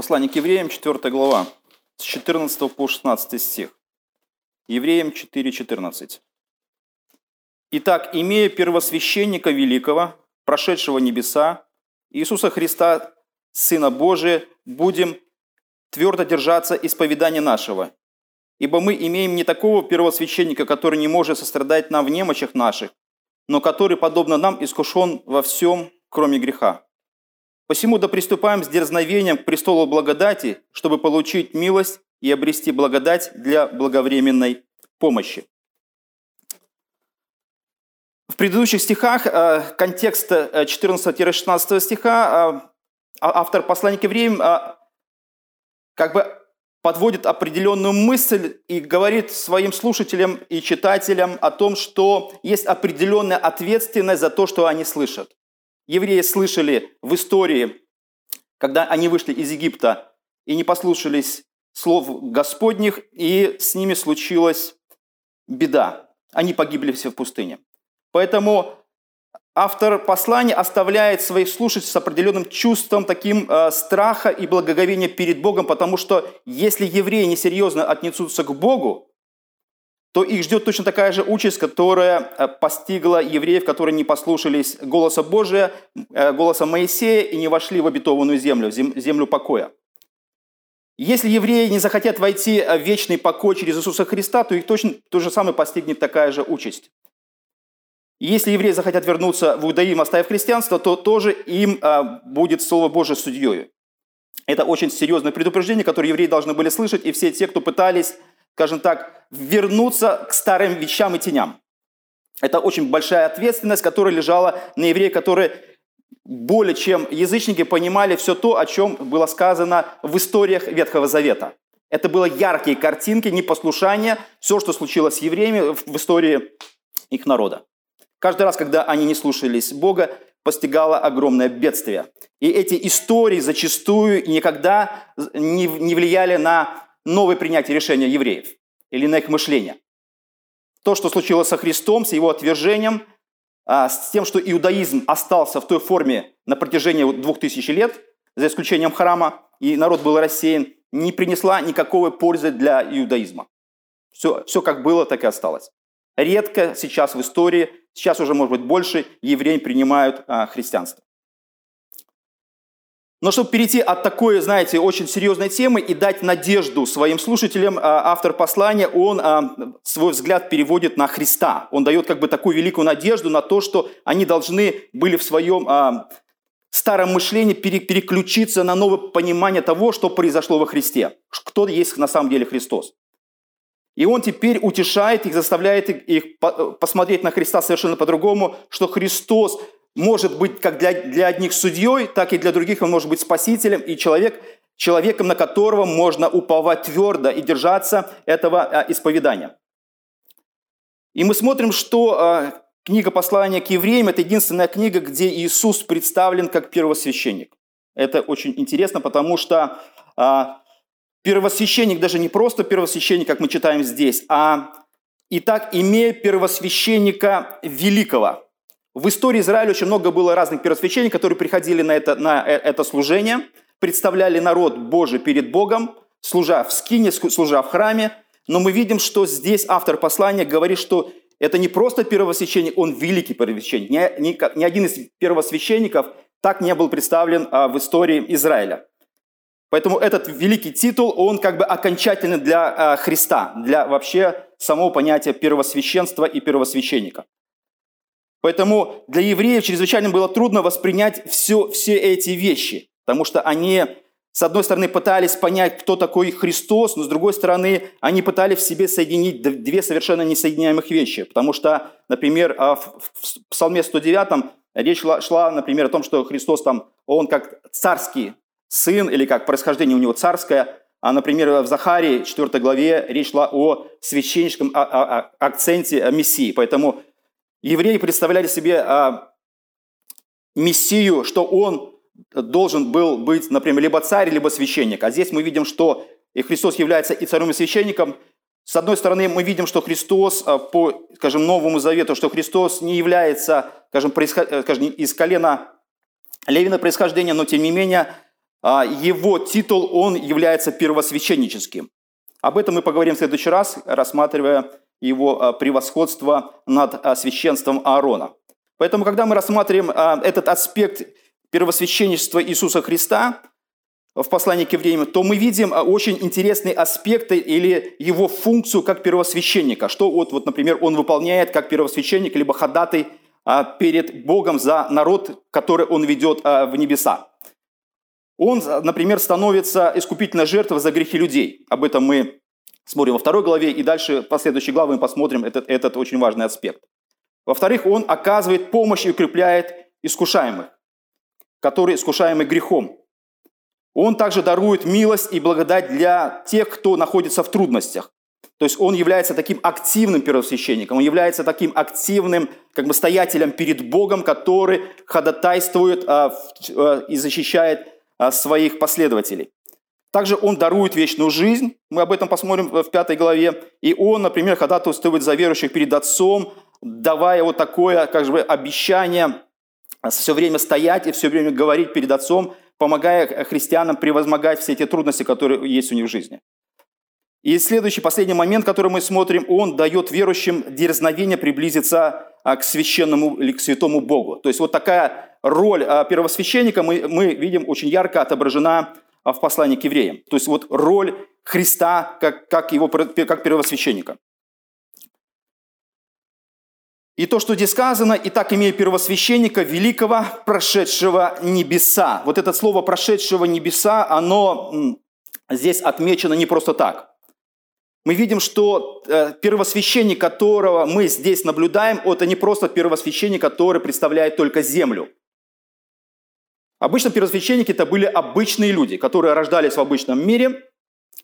Послание к евреям, 4 глава, с 14 по 16 стих. Евреям 4.14. «Итак, имея первосвященника великого, прошедшего небеса, Иисуса Христа, Сына Божия, будем твердо держаться исповедания нашего. Ибо мы имеем не такого первосвященника, который не может сострадать нам в немощах наших, но который, подобно нам, искушен во всем, кроме греха. Посему да приступаем с дерзновением к престолу благодати, чтобы получить милость и обрести благодать для благовременной помощи. В предыдущих стихах, э, контекст 14-16 э, стиха, э, а, автор послания к евреям как бы подводит определенную мысль и говорит своим слушателям и читателям о том, что есть определенная ответственность за то, что они слышат. Евреи слышали в истории, когда они вышли из Египта и не послушались слов Господних, и с ними случилась беда. Они погибли все в пустыне. Поэтому автор послания оставляет своих слушателей с определенным чувством таким э, страха и благоговения перед Богом, потому что если евреи несерьезно отнесутся к Богу, то их ждет точно такая же участь, которая э, постигла евреев, которые не послушались голоса Божия, э, голоса Моисея и не вошли в обетованную землю, землю покоя. Если евреи не захотят войти в вечный покой через Иисуса Христа, то их точно то же самое постигнет такая же участь. Если евреи захотят вернуться в иудаизм, оставив христианство, то тоже им будет Слово Божие судьей. Это очень серьезное предупреждение, которое евреи должны были слышать, и все те, кто пытались, скажем так, вернуться к старым вещам и теням. Это очень большая ответственность, которая лежала на евреях, которые более чем язычники понимали все то, о чем было сказано в историях Ветхого Завета. Это было яркие картинки, непослушание, все, что случилось с евреями в истории их народа. Каждый раз, когда они не слушались Бога, постигало огромное бедствие. И эти истории зачастую никогда не, не влияли на новое принятие решения евреев или на их мышление. То, что случилось со Христом, с его отвержением, а, с тем, что иудаизм остался в той форме на протяжении двух тысяч лет, за исключением храма, и народ был рассеян, не принесла никакой пользы для иудаизма. Все, все как было, так и осталось. Редко сейчас в истории сейчас уже, может быть, больше евреи принимают а, христианство. Но чтобы перейти от такой, знаете, очень серьезной темы и дать надежду своим слушателям, а, автор послания, он а, свой взгляд переводит на Христа. Он дает как бы такую великую надежду на то, что они должны были в своем а, старом мышлении переключиться на новое понимание того, что произошло во Христе. Кто есть на самом деле Христос. И он теперь утешает их, заставляет их посмотреть на Христа совершенно по-другому, что Христос может быть как для, для одних судьей, так и для других он может быть спасителем и человек, человеком, на которого можно уповать твердо и держаться этого а, исповедания. И мы смотрим, что а, книга послания к евреям – это единственная книга, где Иисус представлен как первосвященник. Это очень интересно, потому что а, Первосвященник даже не просто первосвященник, как мы читаем здесь, а «Итак, имея первосвященника великого». В истории Израиля очень много было разных первосвященников, которые приходили на это, на э, это служение, представляли народ Божий перед Богом, служа в скине, служа в храме. Но мы видим, что здесь автор послания говорит, что это не просто первосвященник, он великий первосвященник. Ни, ни, ни один из первосвященников так не был представлен а, в истории Израиля. Поэтому этот великий титул, он как бы окончательный для э, Христа, для вообще самого понятия первосвященства и первосвященника. Поэтому для евреев чрезвычайно было трудно воспринять все, все эти вещи, потому что они, с одной стороны, пытались понять, кто такой Христос, но с другой стороны, они пытались в себе соединить две совершенно несоединяемых вещи. Потому что, например, а, в Псалме 109 речь шла, например, о том, что Христос там, он как царский сын, или как происхождение у него царское. А, например, в Захарии 4 главе речь шла о священническом а, а, акценте Мессии. Поэтому евреи представляли себе Мессию, что он должен был быть, например, либо царь, либо священник. А здесь мы видим, что и Христос является и царем, и священником. С одной стороны, мы видим, что Христос по, скажем, Новому Завету, что Христос не является, скажем, происход... скажем из колена Левина происхождения, но тем не менее а, его титул, он является первосвященническим. Об этом мы поговорим в следующий раз, рассматривая его а, превосходство над а, священством Аарона. Поэтому, когда мы рассматриваем этот аспект первосвященничества Иисуса Христа в послании к евреям, то мы видим очень интересные аспекты или его функцию как первосвященника. Что вот, вот например, он выполняет как первосвященник, либо ходатай перед Богом за народ, который он ведет в небеса он, например, становится искупительной жертвой за грехи людей. Об этом мы смотрим во второй главе, и дальше в последующей главе мы посмотрим этот, этот очень важный аспект. Во-вторых, он оказывает помощь и укрепляет искушаемых, которые искушаемы грехом. Он также дарует милость и благодать для тех, кто находится в трудностях. То есть он является таким активным первосвященником, он является таким активным как бы стоятелем перед Богом, который ходатайствует а, а, и защищает а, своих последователей. Также он дарует вечную жизнь, мы об этом посмотрим в пятой главе, и он, например, ходатайствует за верующих перед Отцом, давая вот такое как бы, обещание все время стоять и все время говорить перед Отцом, помогая христианам превозмогать все эти трудности, которые есть у них в жизни. И следующий, последний момент, который мы смотрим, он дает верующим дерзновение приблизиться а, к священному или к святому Богу. То есть вот такая роль а, первосвященника мы, мы видим очень ярко отображена в послании к евреям. То есть вот роль Христа как, как, его, как первосвященника. И то, что здесь сказано, и так имея первосвященника великого, прошедшего небеса. Вот это слово «прошедшего небеса», оно здесь отмечено не просто так мы видим, что э, первосвященник, которого мы здесь наблюдаем, это не просто первосвященник, который представляет только землю. Обычно первосвященники это были обычные люди, которые рождались в обычном мире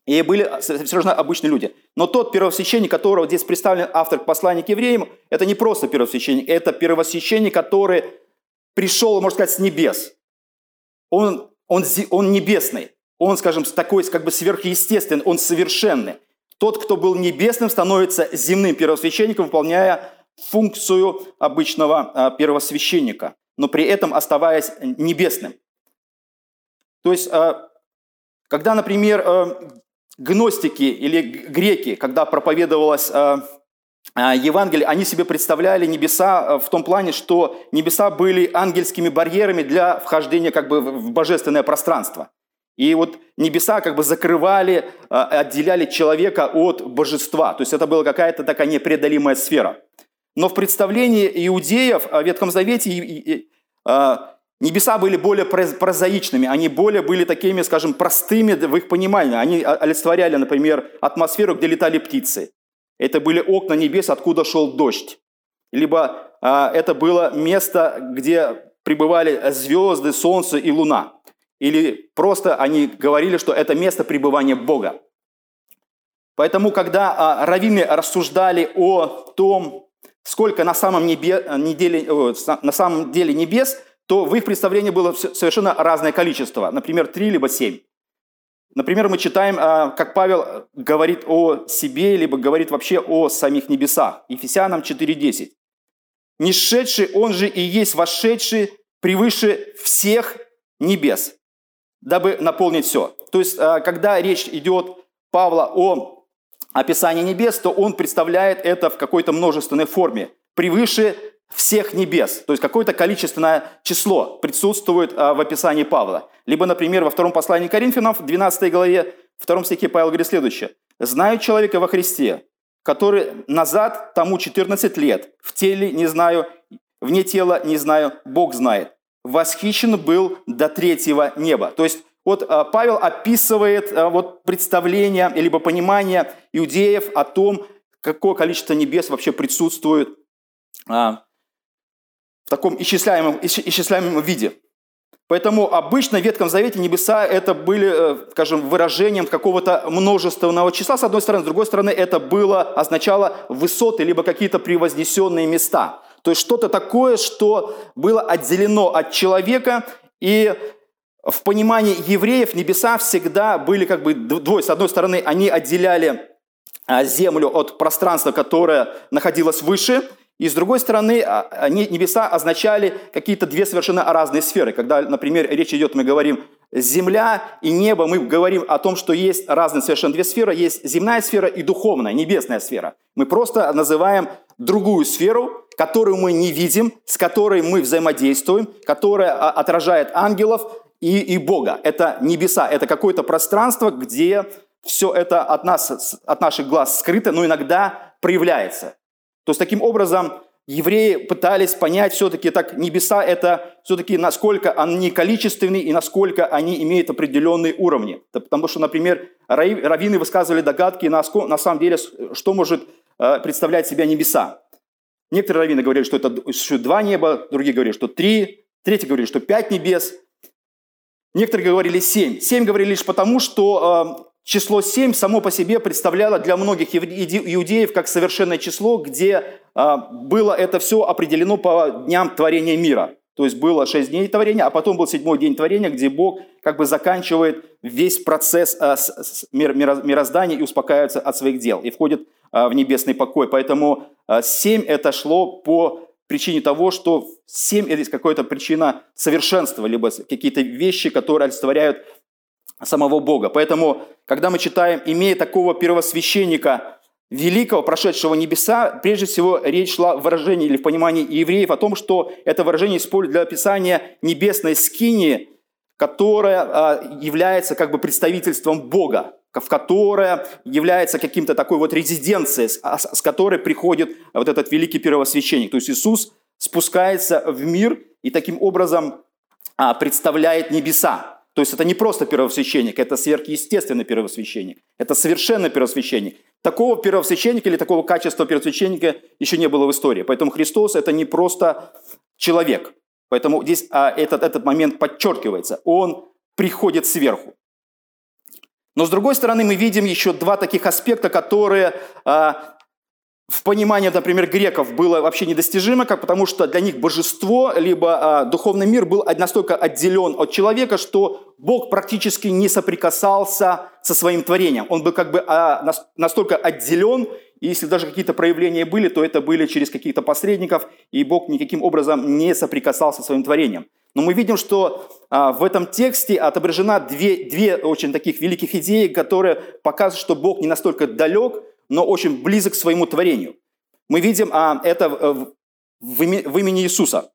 и были совершенно обычные люди. Но тот первосвященник, которого здесь представлен автор послания к евреям, это не просто первосвященник, это первосвященник, который пришел, можно сказать, с небес. Он, он, он небесный, он, скажем, такой как бы сверхъестественный, он совершенный. Тот, кто был небесным, становится земным первосвященником, выполняя функцию обычного а, первосвященника, но при этом оставаясь небесным. То есть, а, когда, например, а, гностики или греки, когда проповедовалось Евангелие, они себе представляли небеса в том плане, что небеса были ангельскими барьерами для вхождения как бы в божественное пространство. И вот небеса как бы закрывали, а, отделяли человека от божества. То есть это была какая-то такая непреодолимая сфера. Но в представлении иудеев в Ветхом Завете а, небеса были более прозаичными, они более были такими, скажем, простыми в их понимании. Они олицетворяли, например, атмосферу, где летали птицы. Это были окна небес, откуда шел дождь. Либо а, это было место, где пребывали звезды, солнце и луна. Или просто они говорили, что это место пребывания Бога. Поэтому, когда а, раввины рассуждали о том, сколько на самом, небе, неделе, на самом деле небес, то в их представлении было совершенно разное количество. Например, три либо семь. Например, мы читаем, а, как Павел говорит о себе, либо говорит вообще о самих небесах. Ефесянам 4.10. «Не шедший, он же и есть вошедший превыше всех небес, дабы наполнить все. То есть, э, когда речь идет Павла о описании небес, то он представляет это в какой-то множественной форме, превыше всех небес. То есть какое-то количественное число присутствует э, в описании Павла. Либо, например, во втором послании Коринфянов, 12 главе, втором стихе Павел говорит следующее. «Знаю человека во Христе, который назад тому 14 лет, в теле не знаю, вне тела не знаю, Бог знает восхищен был до третьего неба. То есть вот а, Павел описывает а, вот представление, либо понимание иудеев о том, какое количество небес вообще присутствует а, в таком исчисляемом, исчисляемом виде. Поэтому обычно в Ветхом Завете небеса это были, э, скажем, выражением какого-то множественного числа, с одной стороны, с другой стороны, это было, означало высоты, либо какие-то превознесенные места. То есть что-то такое, что было отделено от человека, и в понимании евреев небеса всегда были как бы двое. С одной стороны, они отделяли а, землю от пространства, которое находилось выше, и с другой стороны, а, они, небеса означали какие-то две совершенно разные сферы. Когда, например, речь идет, мы говорим земля и небо, мы говорим о том, что есть разные совершенно две сферы. Есть земная сфера и духовная, небесная сфера. Мы просто называем другую сферу, которую мы не видим, с которой мы взаимодействуем, которая а, отражает ангелов и, и Бога. Это небеса, это какое-то пространство, где все это от, нас, от наших глаз скрыто, но иногда проявляется. То есть таким образом евреи пытались понять все-таки, так небеса это все-таки насколько они количественные и насколько они имеют определенные уровни. Потому что, например, раввины высказывали догадки, на самом деле, что может э, представлять себя небеса. Некоторые раввины говорили, что это существует два неба, другие говорили, что три, третьи говорили, что пять небес. Некоторые говорили семь. Семь говорили лишь потому, что э, число семь само по себе представляло для многих иудеев как совершенное число, где э, было это все определено по дням творения мира. То есть было шесть дней творения, а потом был седьмой день творения, где Бог как бы заканчивает весь процесс э, мироздания и успокаивается от своих дел и входит в небесный покой. Поэтому семь это шло по причине того, что семь – это какая-то причина совершенства, либо какие-то вещи, которые олицетворяют самого Бога. Поэтому, когда мы читаем, имея такого первосвященника, великого, прошедшего небеса, прежде всего речь шла в выражении или в понимании евреев о том, что это выражение используют для описания небесной скинии, которая а, является как бы представительством Бога в которая является каким-то такой вот резиденцией, с, с которой приходит вот этот великий первосвященник. То есть Иисус спускается в мир и таким образом а, представляет небеса. То есть это не просто первосвященник, это сверхъестественный первосвященник. Это совершенный первосвященник. Такого первосвященника или такого качества первосвященника еще не было в истории. Поэтому Христос – это не просто человек. Поэтому здесь а, этот, этот момент подчеркивается. Он приходит сверху. Но с другой стороны, мы видим еще два таких аспекта, которые а, в понимании, например, греков было вообще недостижимо, как потому что для них божество, либо а, духовный мир был настолько отделен от человека, что Бог практически не соприкасался со своим творением. Он был как бы а, настолько отделен, и если даже какие-то проявления были, то это были через каких-то посредников, и Бог никаким образом не соприкасался со своим творением. Но мы видим, что а, в этом тексте отображена две, две очень таких великих идеи, которые показывают, что Бог не настолько далек, но очень близок к своему творению. Мы видим а, это в, в, имени Иисуса.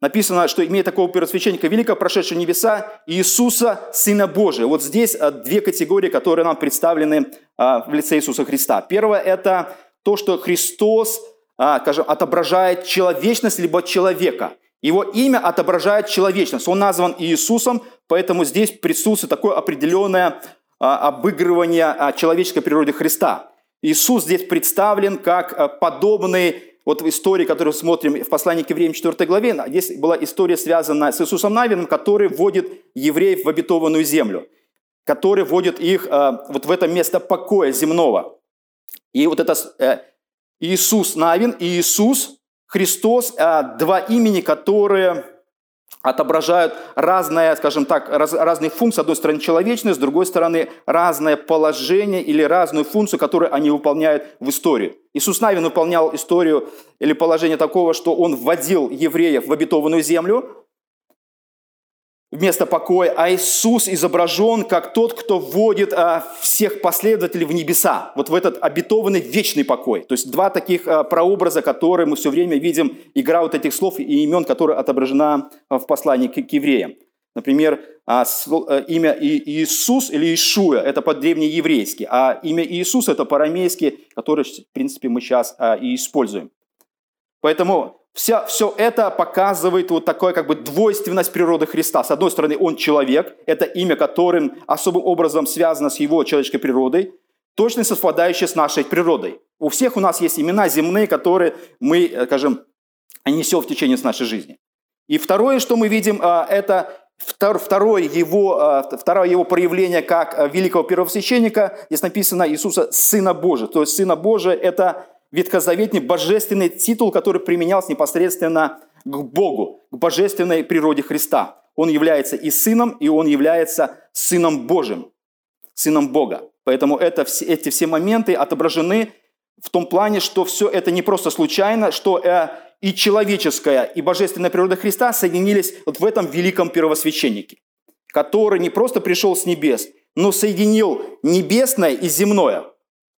Написано, что имея такого первосвященника великого, прошедшего небеса, Иисуса, Сына Божия. Вот здесь а, две категории, которые нам представлены а, в лице Иисуса Христа. Первое – это то, что Христос, скажем, отображает человечность либо человека – его имя отображает человечность. Он назван Иисусом, поэтому здесь присутствует такое определенное а, обыгрывание а, человеческой природы Христа. Иисус здесь представлен как а, подобный, вот в истории, которую смотрим в послании к евреям 4 главе, здесь была история, связанная с Иисусом Навином, который вводит евреев в обетованную землю, который вводит их вот в это место покоя земного. И вот это э, Иисус Навин и Иисус Христос, а, два имени, которые отображают разные, скажем так, раз, разные функции. С одной стороны, человечность, с другой стороны, разное положение или разную функцию, которую они выполняют в истории. Иисус Навин выполнял историю или положение такого, что он вводил евреев в обетованную землю, вместо покоя, а Иисус изображен как тот, кто вводит а, всех последователей в небеса, вот в этот обетованный вечный покой. То есть два таких а, прообраза, которые мы все время видим, игра вот этих слов и имен, которые отображена а, в послании к, евреям. Например, а, имя Иисус или Ишуя – это по-древнееврейски, а имя Иисус – это по-арамейски, которое, в принципе, мы сейчас и используем. Поэтому Вся, все это показывает вот такую как бы двойственность природы Христа. С одной стороны, он человек, это имя, которым особым образом связано с его человеческой природой, точно совпадающее с нашей природой. У всех у нас есть имена земные, которые мы, э, скажем, несем в течение нашей жизни. И второе, что мы видим, а, это второе его, а, второе его проявление как великого первосвященника. Здесь написано Иисуса Сына Божия. То есть Сына Божия – это ветхозаветный божественный титул, который применялся непосредственно к Богу, к божественной природе Христа. Он является и сыном, и он является сыном Божьим, сыном Бога. Поэтому это, эти все моменты отображены в том плане, что все это не просто случайно, что э, и человеческая, и божественная природа Христа соединились вот в этом великом первосвященнике. который не просто пришел с небес, но соединил небесное и земное.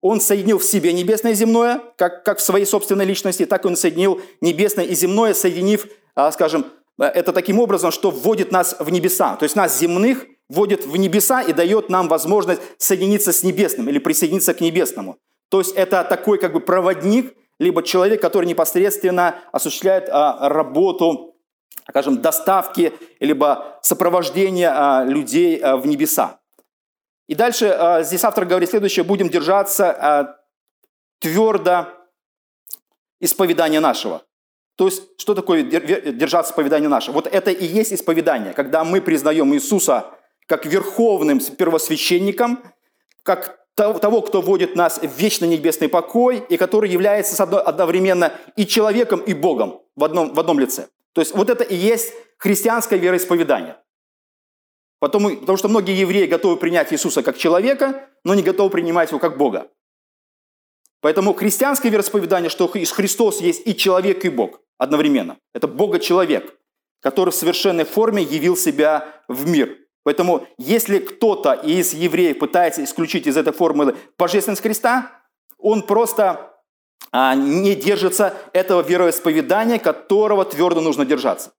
Он соединил в себе небесное и земное, как, как в своей собственной личности, так он соединил небесное и земное, соединив, а, скажем, это таким образом, что вводит нас в небеса. То есть нас земных вводит в небеса и дает нам возможность соединиться с небесным или присоединиться к небесному. То есть это такой как бы проводник, либо человек, который непосредственно осуществляет а, работу, скажем, доставки, либо сопровождения а, людей а, в небеса. И дальше а, здесь автор говорит следующее, будем держаться а, твердо исповедания нашего. То есть, что такое держаться исповедания нашего? Вот это и есть исповедание, когда мы признаем Иисуса как верховным первосвященником, как того, кто вводит нас в вечный небесный покой, и который является одновременно и человеком, и Богом в одном, в одном лице. То есть вот это и есть христианское вероисповедание. Потому, потому что многие евреи готовы принять Иисуса как человека, но не готовы принимать его как Бога. Поэтому христианское вероисповедание, что Христос есть и человек, и Бог одновременно. Это Бога-человек, который в совершенной форме явил себя в мир. Поэтому если кто-то из евреев пытается исключить из этой формулы божественность Христа, он просто а, не держится этого вероисповедания, которого твердо нужно держаться.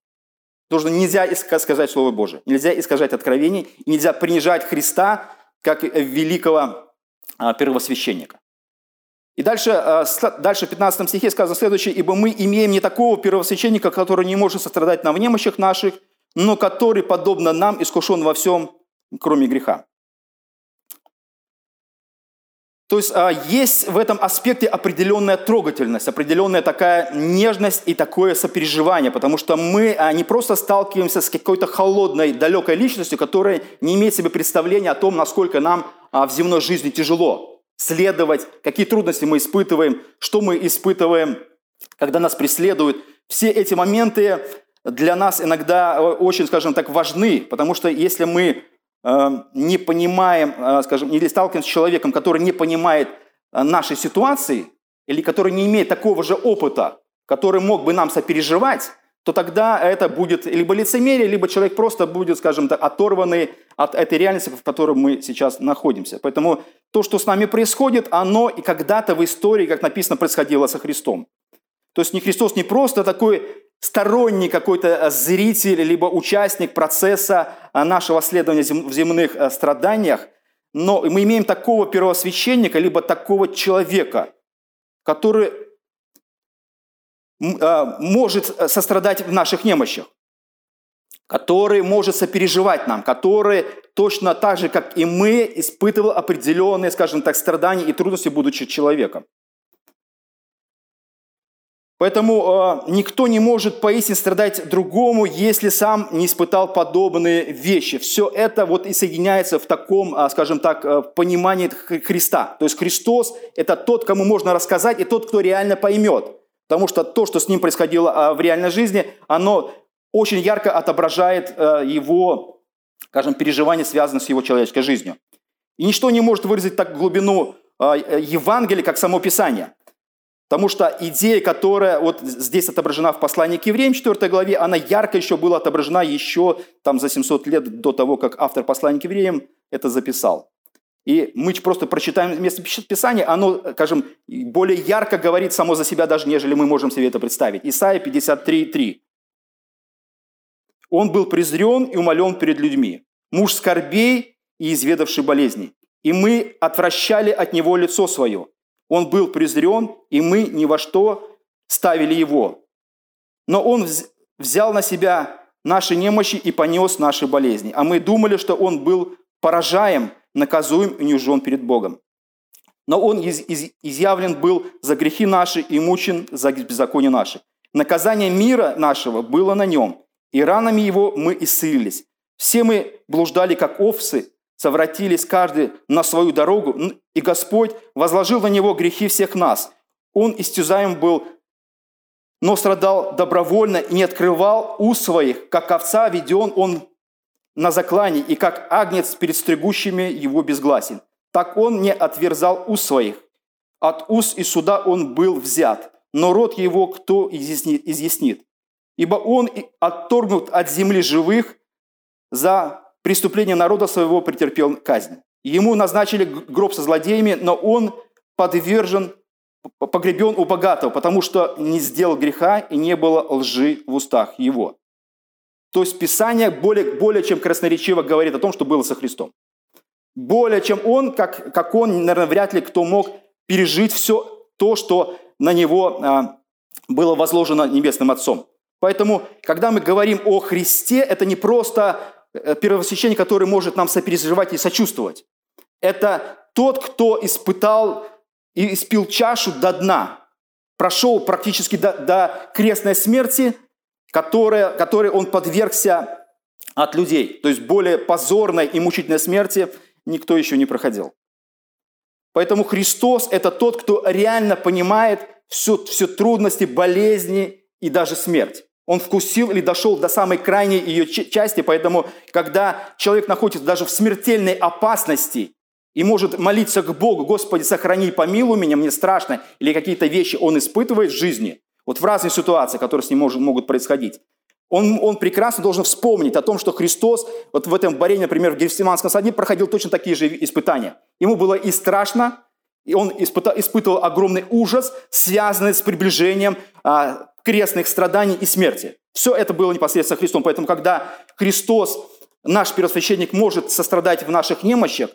Нужно, нельзя сказать Слово Божие, нельзя искажать откровений, нельзя принижать Христа как великого а, первосвященника. И дальше, а, дальше в 15 стихе сказано следующее. «Ибо мы имеем не такого первосвященника, который не может сострадать нам в немощах наших, но который, подобно нам, искушен во всем, кроме греха». То есть а, есть в этом аспекте определенная трогательность, определенная такая нежность и такое сопереживание, потому что мы а, не просто сталкиваемся с какой-то холодной, далекой личностью, которая не имеет себе представления о том, насколько нам в земной жизни тяжело следовать, какие трудности мы испытываем, что мы испытываем, когда нас преследуют. Все эти моменты для нас иногда очень, скажем так, важны, потому что если мы не понимаем, э, скажем, или сталкиваемся с человеком, который не понимает нашей ситуации, или который не имеет такого же опыта, который мог бы нам сопереживать, то тогда это будет либо лицемерие, либо человек просто будет, скажем так, оторванный от этой реальности, в которой мы сейчас находимся. Поэтому то, что с нами происходит, оно и когда-то в истории, как написано, происходило со Христом. То есть не Христос не просто такой сторонний какой-то зритель, либо участник процесса нашего следования в земных э, страданиях, но мы имеем такого первосвященника, либо такого человека, который может э, сострадать в наших немощах, который может сопереживать нам, который точно так же, как и мы, испытывал определенные, скажем так, страдания и трудности, будучи человеком. Поэтому э, никто не может поистине страдать другому, если сам не испытал подобные вещи. Все это вот и соединяется в таком, э, скажем так, э, понимании Христа. То есть Христос – это тот, кому можно рассказать, и тот, кто реально поймет – Потому что то, что с ним происходило а, в реальной жизни, оно очень ярко отображает э, его, скажем, переживания, связанные с его человеческой жизнью. И ничто не может выразить так глубину а, Евангелия, как само Писание. Потому что идея, которая вот здесь отображена в послании к евреям, 4 главе, она ярко еще была отображена еще там за 700 лет до того, как автор послания к евреям это записал. И мы просто прочитаем место Писания, оно, скажем, более ярко говорит само за себя, даже нежели мы можем себе это представить. Исайя 53:3. Он был презрен и умолен перед людьми, муж скорбей и изведавший болезней. И мы отвращали от него лицо свое. Он был презрен, и мы ни во что ставили его. Но он взял на себя наши немощи и понес наши болезни. А мы думали, что он был поражаем, наказуем и унижен перед Богом. Но Он из, из, изъявлен был за грехи наши и мучен за беззаконие наши. Наказание мира нашего было на нем, и ранами его мы исцелились. Все мы блуждали, как овцы, совратились каждый на свою дорогу, и Господь возложил на него грехи всех нас. Он истязаем был, но страдал добровольно и не открывал уст своих, как овца веден он на заклане, и как агнец перед стригущими его безгласен. Так он не отверзал уст своих. От уст и суда он был взят, но род его кто изъяснит? Ибо он отторгнут от земли живых, за преступление народа своего претерпел казнь. Ему назначили гроб со злодеями, но он подвержен, погребен у богатого, потому что не сделал греха и не было лжи в устах его. То есть Писание более, более чем красноречиво говорит о том, что было со Христом. Более чем он, как, как он, наверное, вряд ли кто мог пережить все то, что на него а, было возложено Небесным Отцом. Поэтому, когда мы говорим о Христе, это не просто первосвященник, который может нам сопереживать и сочувствовать. Это тот, кто испытал и испил чашу до дна, прошел практически до, до крестной смерти, которая, которой он подвергся от людей. То есть более позорной и мучительной смерти никто еще не проходил. Поэтому Христос – это тот, кто реально понимает все, все трудности, болезни и даже смерть. Он вкусил или дошел до самой крайней ее части, поэтому, когда человек находится даже в смертельной опасности и может молиться к Богу, «Господи, сохрани, помилуй меня, мне страшно», или какие-то вещи он испытывает в жизни, вот в разных ситуациях, которые с ним может, могут происходить, он, он прекрасно должен вспомнить о том, что Христос вот в этом борении, например, в Гефсиманском саде проходил точно такие же испытания. Ему было и страшно, и он испытал, испытывал огромный ужас, связанный с приближением а, крестных страданий и смерти. Все это было непосредственно Христом. Поэтому, когда Христос, наш первосвященник, может сострадать в наших немощах,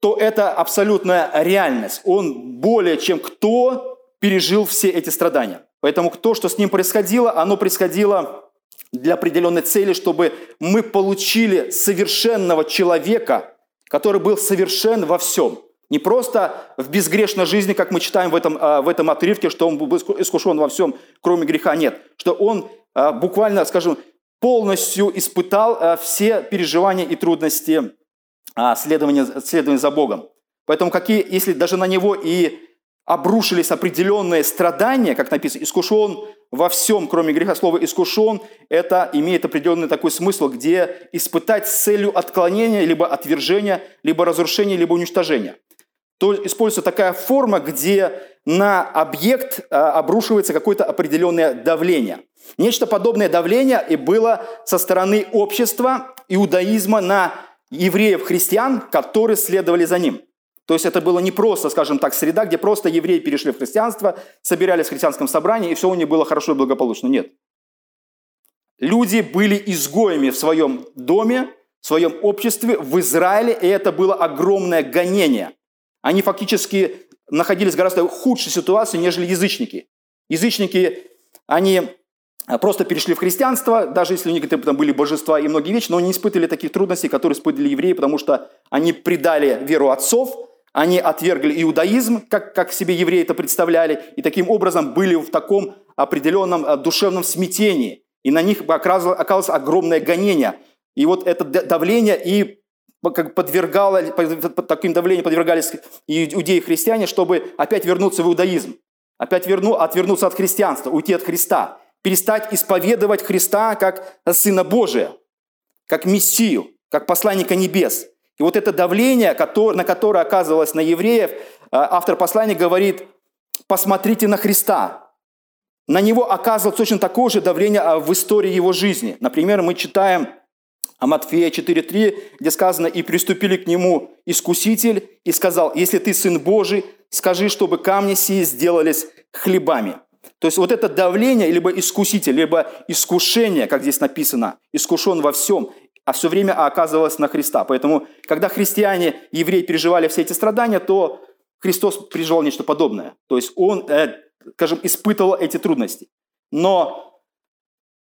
то это абсолютная реальность. Он более чем кто пережил все эти страдания. Поэтому то, что с ним происходило, оно происходило для определенной цели, чтобы мы получили совершенного человека, который был совершен во всем. Не просто в безгрешной жизни, как мы читаем в этом, а, в этом отрывке, что он был искушен во всем, кроме греха. Нет, что он а, буквально, скажем, полностью испытал а, все переживания и трудности следования, следования за Богом. Поэтому какие, если даже на него и обрушились определенные страдания, как написано, искушен во всем, кроме греха. Слово «искушен» – это имеет определенный такой смысл, где испытать с целью отклонения, либо отвержения, либо разрушения, либо уничтожения. То используется такая форма, где на объект а, обрушивается какое-то определенное давление. Нечто подобное давление и было со стороны общества иудаизма на евреев-христиан, которые следовали за ним – то есть это было не просто, скажем так, среда, где просто евреи перешли в христианство, собирались в христианском собрании, и все у них было хорошо и благополучно. Нет. Люди были изгоями в своем доме, в своем обществе, в Израиле, и это было огромное гонение. Они фактически находились в гораздо худшей ситуации, нежели язычники. Язычники, они просто перешли в христианство, даже если у них там были божества и многие вещи, но не испытывали таких трудностей, которые испытывали евреи, потому что они предали веру отцов, они отвергли иудаизм, как, как себе евреи это представляли, и таким образом были в таком определенном э, душевном смятении. И на них оказалось огромное гонение. И вот это давление и как подвергало, под таким давлением подвергались иудеи и христиане, чтобы опять вернуться в иудаизм, опять верну, отвернуться от христианства, уйти от Христа, перестать исповедовать Христа как Сына Божия, как Мессию, как посланника небес – и вот это давление, на которое оказывалось на евреев, а, автор послания говорит, посмотрите на Христа. На него оказывалось точно такое же давление а, в истории его жизни. Например, мы читаем о Матфея 4.3, где сказано, «И приступили к нему искуситель и сказал, если ты сын Божий, скажи, чтобы камни сии сделались хлебами». То есть вот это давление, либо искуситель, либо искушение, как здесь написано, искушен во всем, а все время оказывалось на Христа. Поэтому, когда христиане, евреи переживали все эти страдания, то Христос переживал нечто подобное. То есть он, э, скажем, испытывал эти трудности. Но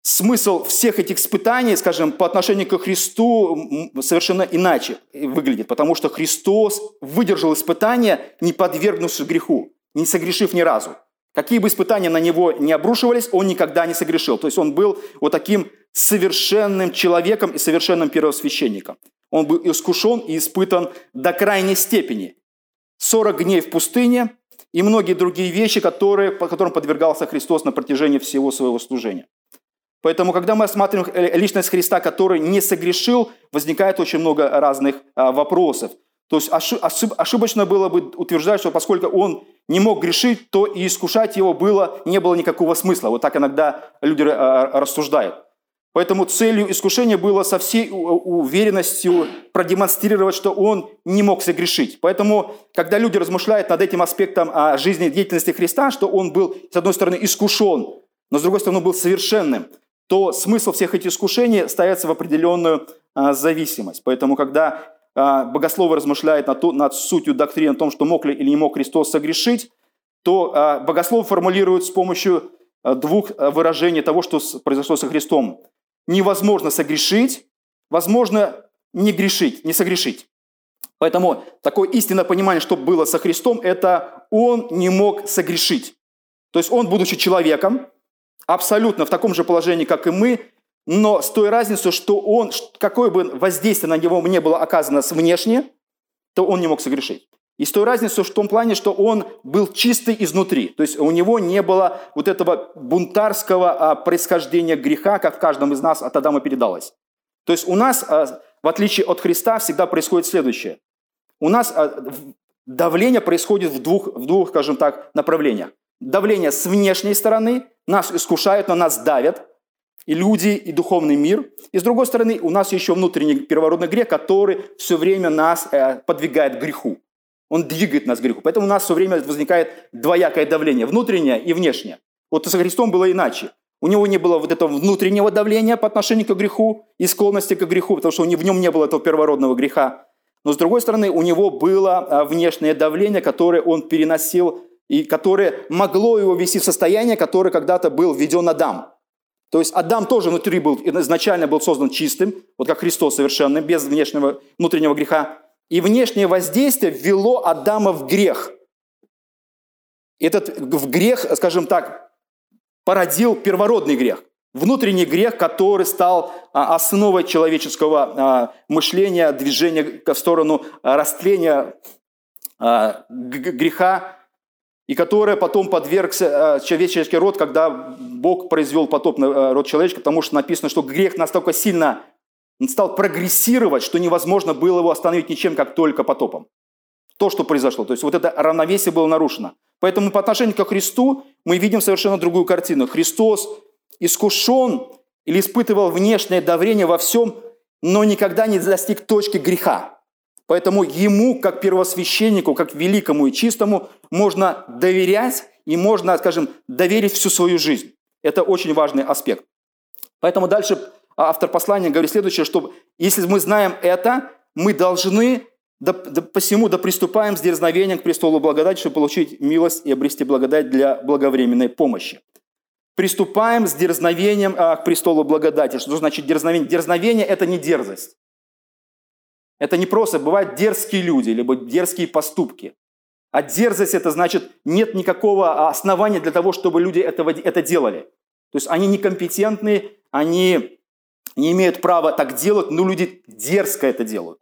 смысл всех этих испытаний, скажем, по отношению к Христу совершенно иначе выглядит, потому что Христос выдержал испытания, не подвергнувшись греху, не согрешив ни разу. Какие бы испытания на него не обрушивались, он никогда не согрешил. То есть он был вот таким совершенным человеком и совершенным первосвященником. Он был искушен и испытан до крайней степени. 40 дней в пустыне и многие другие вещи, которые, по которым подвергался Христос на протяжении всего своего служения. Поэтому, когда мы осматриваем личность Христа, который не согрешил, возникает очень много разных а, вопросов. То есть ошибочно было бы утверждать, что поскольку он не мог грешить, то и искушать его было, не было никакого смысла. Вот так иногда люди э, рассуждают. Поэтому целью искушения было со всей уверенностью продемонстрировать, что он не мог согрешить. Поэтому, когда люди размышляют над этим аспектом о жизни деятельности Христа, что он был, с одной стороны, искушен, но с другой стороны, он был совершенным, то смысл всех этих искушений ставится в определенную а, зависимость. Поэтому, когда а, богословы размышляют над, над сутью доктрины о том, что мог ли или не мог Христос согрешить, то а, богословы формулируют с помощью двух выражений того, что произошло со Христом невозможно согрешить, возможно не грешить, не согрешить. Поэтому такое истинное понимание, что было со Христом, это он не мог согрешить. То есть он, будучи человеком, абсолютно в таком же положении, как и мы, но с той разницей, что он, какое бы воздействие на него не было оказано с внешне, то он не мог согрешить. И с той разницей в том плане, что он был чистый изнутри. То есть у него не было вот этого бунтарского а, происхождения греха, как в каждом из нас от Адама передалось. То есть у нас, а, в отличие от Христа, всегда происходит следующее. У нас а, давление происходит в двух, в двух, скажем так, направлениях. Давление с внешней стороны, нас искушают, на нас давят, и люди, и духовный мир. И с другой стороны, у нас еще внутренний первородный грех, который все время нас э, подвигает к греху. Он двигает нас к греху. Поэтому у нас все время возникает двоякое давление, внутреннее и внешнее. Вот со Христом было иначе. У него не было вот этого внутреннего давления по отношению к греху и склонности к греху, потому что в нем не было этого первородного греха. Но с другой стороны, у него было а, внешнее давление, которое он переносил и которое могло его вести в состояние, которое когда-то был введен Адам. То есть Адам тоже внутри был, изначально был создан чистым, вот как Христос совершенным, без внешнего, внутреннего греха. И внешнее воздействие ввело Адама в грех. Этот в грех, скажем так, породил первородный грех. Внутренний грех, который стал а, основой человеческого а, мышления, движения в сторону а, растления греха, и который потом подвергся человеческий род, когда Бог произвел потоп на род человеческий, потому что написано, что грех настолько сильно стал прогрессировать, что невозможно было его остановить ничем, как только потопом. То, что произошло. То есть вот это равновесие было нарушено. Поэтому по отношению к Христу мы видим совершенно другую картину. Христос искушен или испытывал внешнее давление во всем, но никогда не достиг точки греха. Поэтому ему, как первосвященнику, как великому и чистому, можно доверять и можно, скажем, доверить всю свою жизнь. Это очень важный аспект. Поэтому дальше автор послания говорит следующее, что если мы знаем это, мы должны да, да, посему да приступаем с дерзновением к престолу благодати, чтобы получить милость и обрести благодать для благовременной помощи. Приступаем с дерзновением а, к престолу благодати. Что значит дерзновение? Дерзновение – это не дерзость. Это не просто, бывают дерзкие люди, либо дерзкие поступки. А дерзость – это значит, нет никакого основания для того, чтобы люди этого, это делали. То есть они некомпетентны, они не имеют права так делать, но люди дерзко это делают.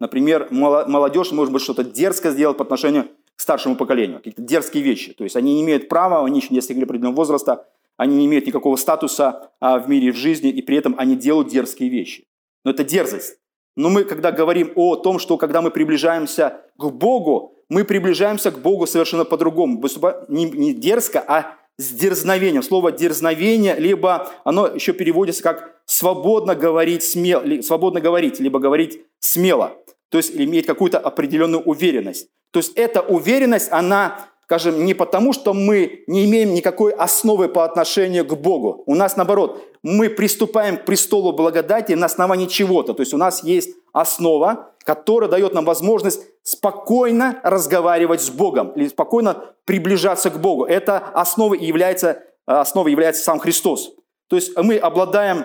Например, молодежь может быть что-то дерзко сделать по отношению к старшему поколению, какие-то дерзкие вещи. То есть они не имеют права, они еще не достигли определенного возраста, они не имеют никакого статуса а, в мире в жизни, и при этом они делают дерзкие вещи. Но это дерзость. Но мы, когда говорим о том, что когда мы приближаемся к Богу, мы приближаемся к Богу совершенно по-другому. Не, дерзко, а с дерзновением. Слово дерзновение, либо оно еще переводится как свободно говорить, смело, свободно говорить, либо говорить смело. То есть иметь какую-то определенную уверенность. То есть эта уверенность, она, скажем, не потому, что мы не имеем никакой основы по отношению к Богу. У нас наоборот, мы приступаем к престолу благодати на основании чего-то. То есть у нас есть основа, которая дает нам возможность спокойно разговаривать с Богом или спокойно приближаться к Богу. Это основой является, основой является сам Христос. То есть мы обладаем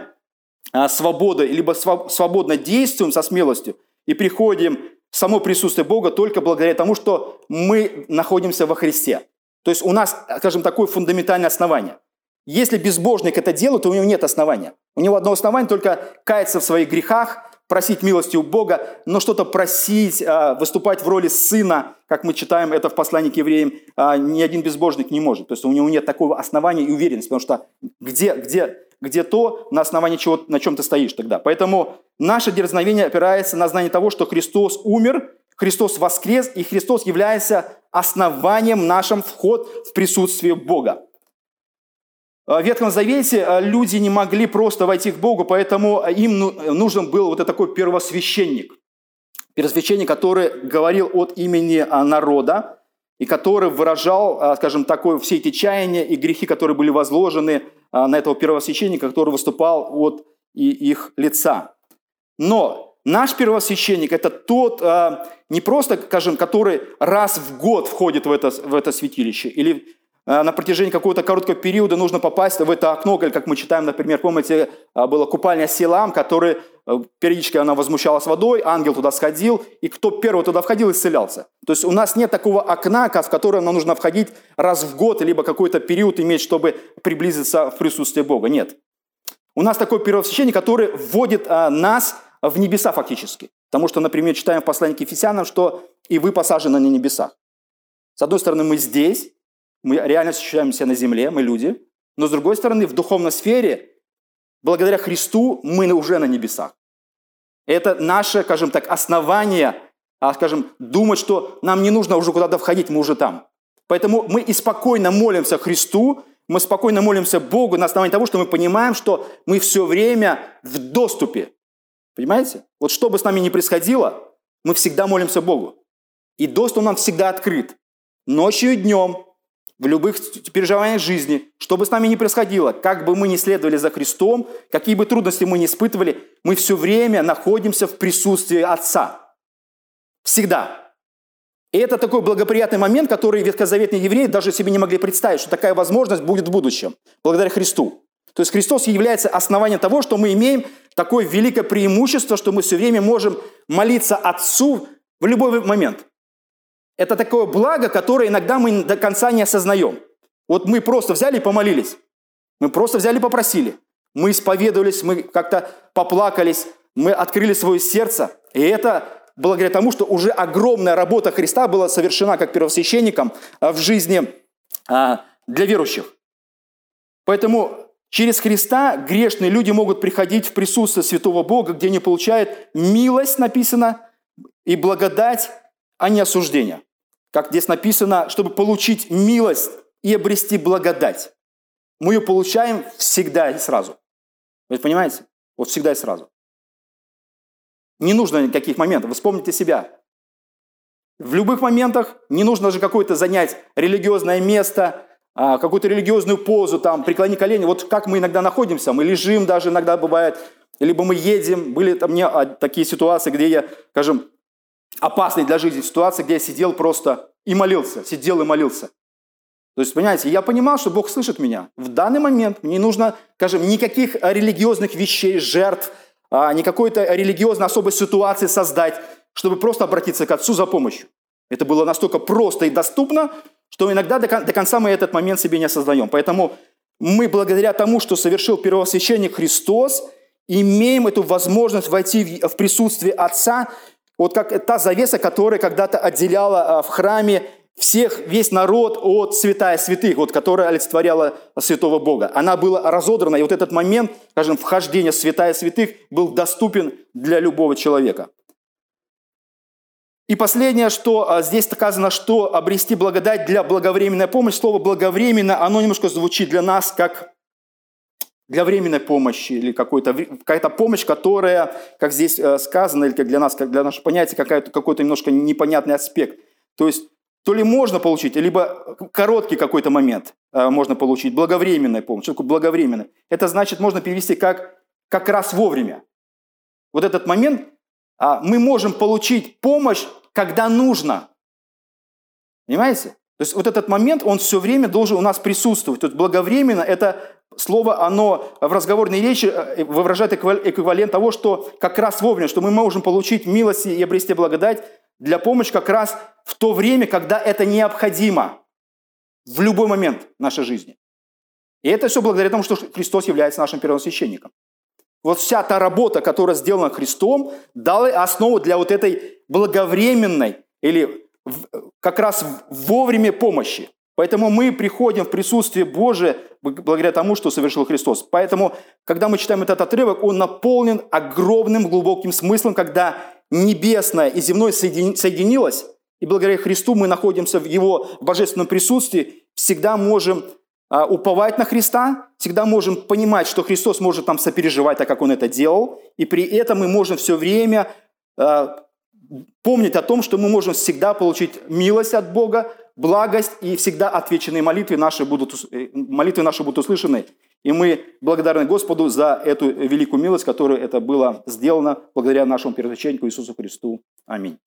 а, свободой, либо свободно действуем со смелостью и приходим в само присутствие Бога только благодаря тому, что мы находимся во Христе. То есть у нас, скажем, такое фундаментальное основание. Если безбожник это делает, то у него нет основания. У него одно основание только каяться в своих грехах, просить милости у Бога, но что-то просить, а, выступать в роли сына, как мы читаем это в послании к евреям, а, ни один безбожник не может. То есть у него нет такого основания и уверенности, потому что где, где, где то, на основании чего, на чем ты стоишь тогда. Поэтому наше дерзновение опирается на знание того, что Христос умер, Христос воскрес, и Христос является основанием нашим вход в присутствие Бога. В Ветхом Завете люди не могли просто войти к Богу, поэтому им ну, нужен был вот такой первосвященник. Первосвященник, который говорил от имени народа и который выражал, скажем, такое, все эти чаяния и грехи, которые были возложены на этого первосвященника, который выступал от их лица. Но наш первосвященник – это тот, не просто, скажем, который раз в год входит в это, в это святилище или на протяжении какого-то короткого периода нужно попасть в это окно, как мы читаем, например, помните, э, была купальня Силам, которая э, периодически она возмущалась водой, ангел туда сходил, и кто первый туда входил, исцелялся. То есть у нас нет такого окна, в которое нам нужно входить раз в год, либо какой-то период иметь, чтобы приблизиться в присутствие Бога. Нет. У нас такой первосвященник, который вводит нас в небеса фактически. Потому что, например, читаем в послании к Ефесянам, что и вы посажены на небесах. С одной стороны, мы здесь, мы реально ощущаем себя на земле, мы люди. Но с другой стороны, в духовной сфере, благодаря Христу, мы уже на небесах. Это наше, скажем так, основание, а, скажем, думать, что нам не нужно уже куда-то входить, мы уже там. Поэтому мы и спокойно молимся Христу, мы спокойно молимся Богу на основании того, что мы понимаем, что мы все время в доступе. Понимаете? Вот что бы с нами ни происходило, мы всегда молимся Богу. И доступ нам всегда открыт. Ночью и днем, в любых переживаниях жизни, что бы с нами ни происходило, как бы мы ни следовали за Христом, какие бы трудности мы ни испытывали, мы все время находимся в присутствии Отца. Всегда. И это такой благоприятный момент, который ветхозаветные евреи даже себе не могли представить, что такая возможность будет в будущем, благодаря Христу. То есть Христос является основанием того, что мы имеем такое великое преимущество, что мы все время можем молиться Отцу в любой момент. Это такое благо, которое иногда мы до конца не осознаем. Вот мы просто взяли и помолились. Мы просто взяли и попросили. Мы исповедовались, мы как-то поплакались, мы открыли свое сердце. И это благодаря тому, что уже огромная работа Христа была совершена как первосвященником а, в жизни а, для верующих. Поэтому через Христа грешные люди могут приходить в присутствие святого Бога, где они получают милость, написано, и благодать, а не осуждение как здесь написано, чтобы получить милость и обрести благодать. Мы ее получаем всегда и сразу. Вы понимаете? Вот всегда и сразу. Не нужно никаких моментов. Вспомните себя. В любых моментах не нужно же какое-то занять религиозное место, а, какую-то религиозную позу, там, преклони колени. Вот как мы иногда находимся, мы лежим даже иногда бывает, либо мы едем. Были там мне а, такие ситуации, где я, скажем, опасной для жизни ситуации, где я сидел просто и молился, сидел и молился. То есть, понимаете, я понимал, что Бог слышит меня. В данный момент мне не нужно, скажем, никаких религиозных вещей, жертв, а, не какой-то религиозной особой ситуации создать, чтобы просто обратиться к Отцу за помощью. Это было настолько просто и доступно, что иногда до конца мы этот момент себе не осознаем. Поэтому мы благодаря тому, что совершил первосвященник Христос, имеем эту возможность войти в присутствие Отца вот как та завеса, которая когда-то отделяла а, в храме всех, весь народ от святая святых, вот, которая олицетворяла святого Бога. Она была разодрана, и вот этот момент, скажем, вхождения святая святых был доступен для любого человека. И последнее, что а, здесь сказано, что обрести благодать для благовременной помощи. Слово «благовременно», оно немножко звучит для нас как для временной помощи или какая-то помощь, которая, как здесь э, сказано, или как для нас, как для нашего понятия, какой-то немножко непонятный аспект. То есть то ли можно получить, либо короткий какой-то момент э, можно получить, благовременная помощь. Что такое благовременная? Это значит, можно перевести как, как раз вовремя. Вот этот момент а, мы можем получить помощь, когда нужно. Понимаете? То есть вот этот момент, он все время должен у нас присутствовать. То есть благовременно – это слово, оно в разговорной речи э, выражает эквивалент того, что как раз вовремя, что мы можем получить милость и обрести благодать для помощи как раз в то время, когда это необходимо, в любой момент нашей жизни. И это все благодаря тому, что Христос является нашим первосвященником. Вот вся та работа, которая сделана Христом, дала основу для вот этой благовременной или как раз вовремя помощи. Поэтому мы приходим в присутствие Божие благодаря тому, что совершил Христос. Поэтому, когда мы читаем этот отрывок, он наполнен огромным глубоким смыслом, когда небесное и земное соединилось, и благодаря Христу мы находимся в Его божественном присутствии, всегда можем а, уповать на Христа, всегда можем понимать, что Христос может нам сопереживать, так как Он это делал, и при этом мы можем все время а, помнить о том, что мы можем всегда получить милость от Бога, благость, и всегда отвеченные молитвы наши будут, э, молитвы наши будут услышаны. И мы благодарны Господу за эту великую милость, которую это было сделано благодаря нашему первосвященнику Иисусу Христу. Аминь.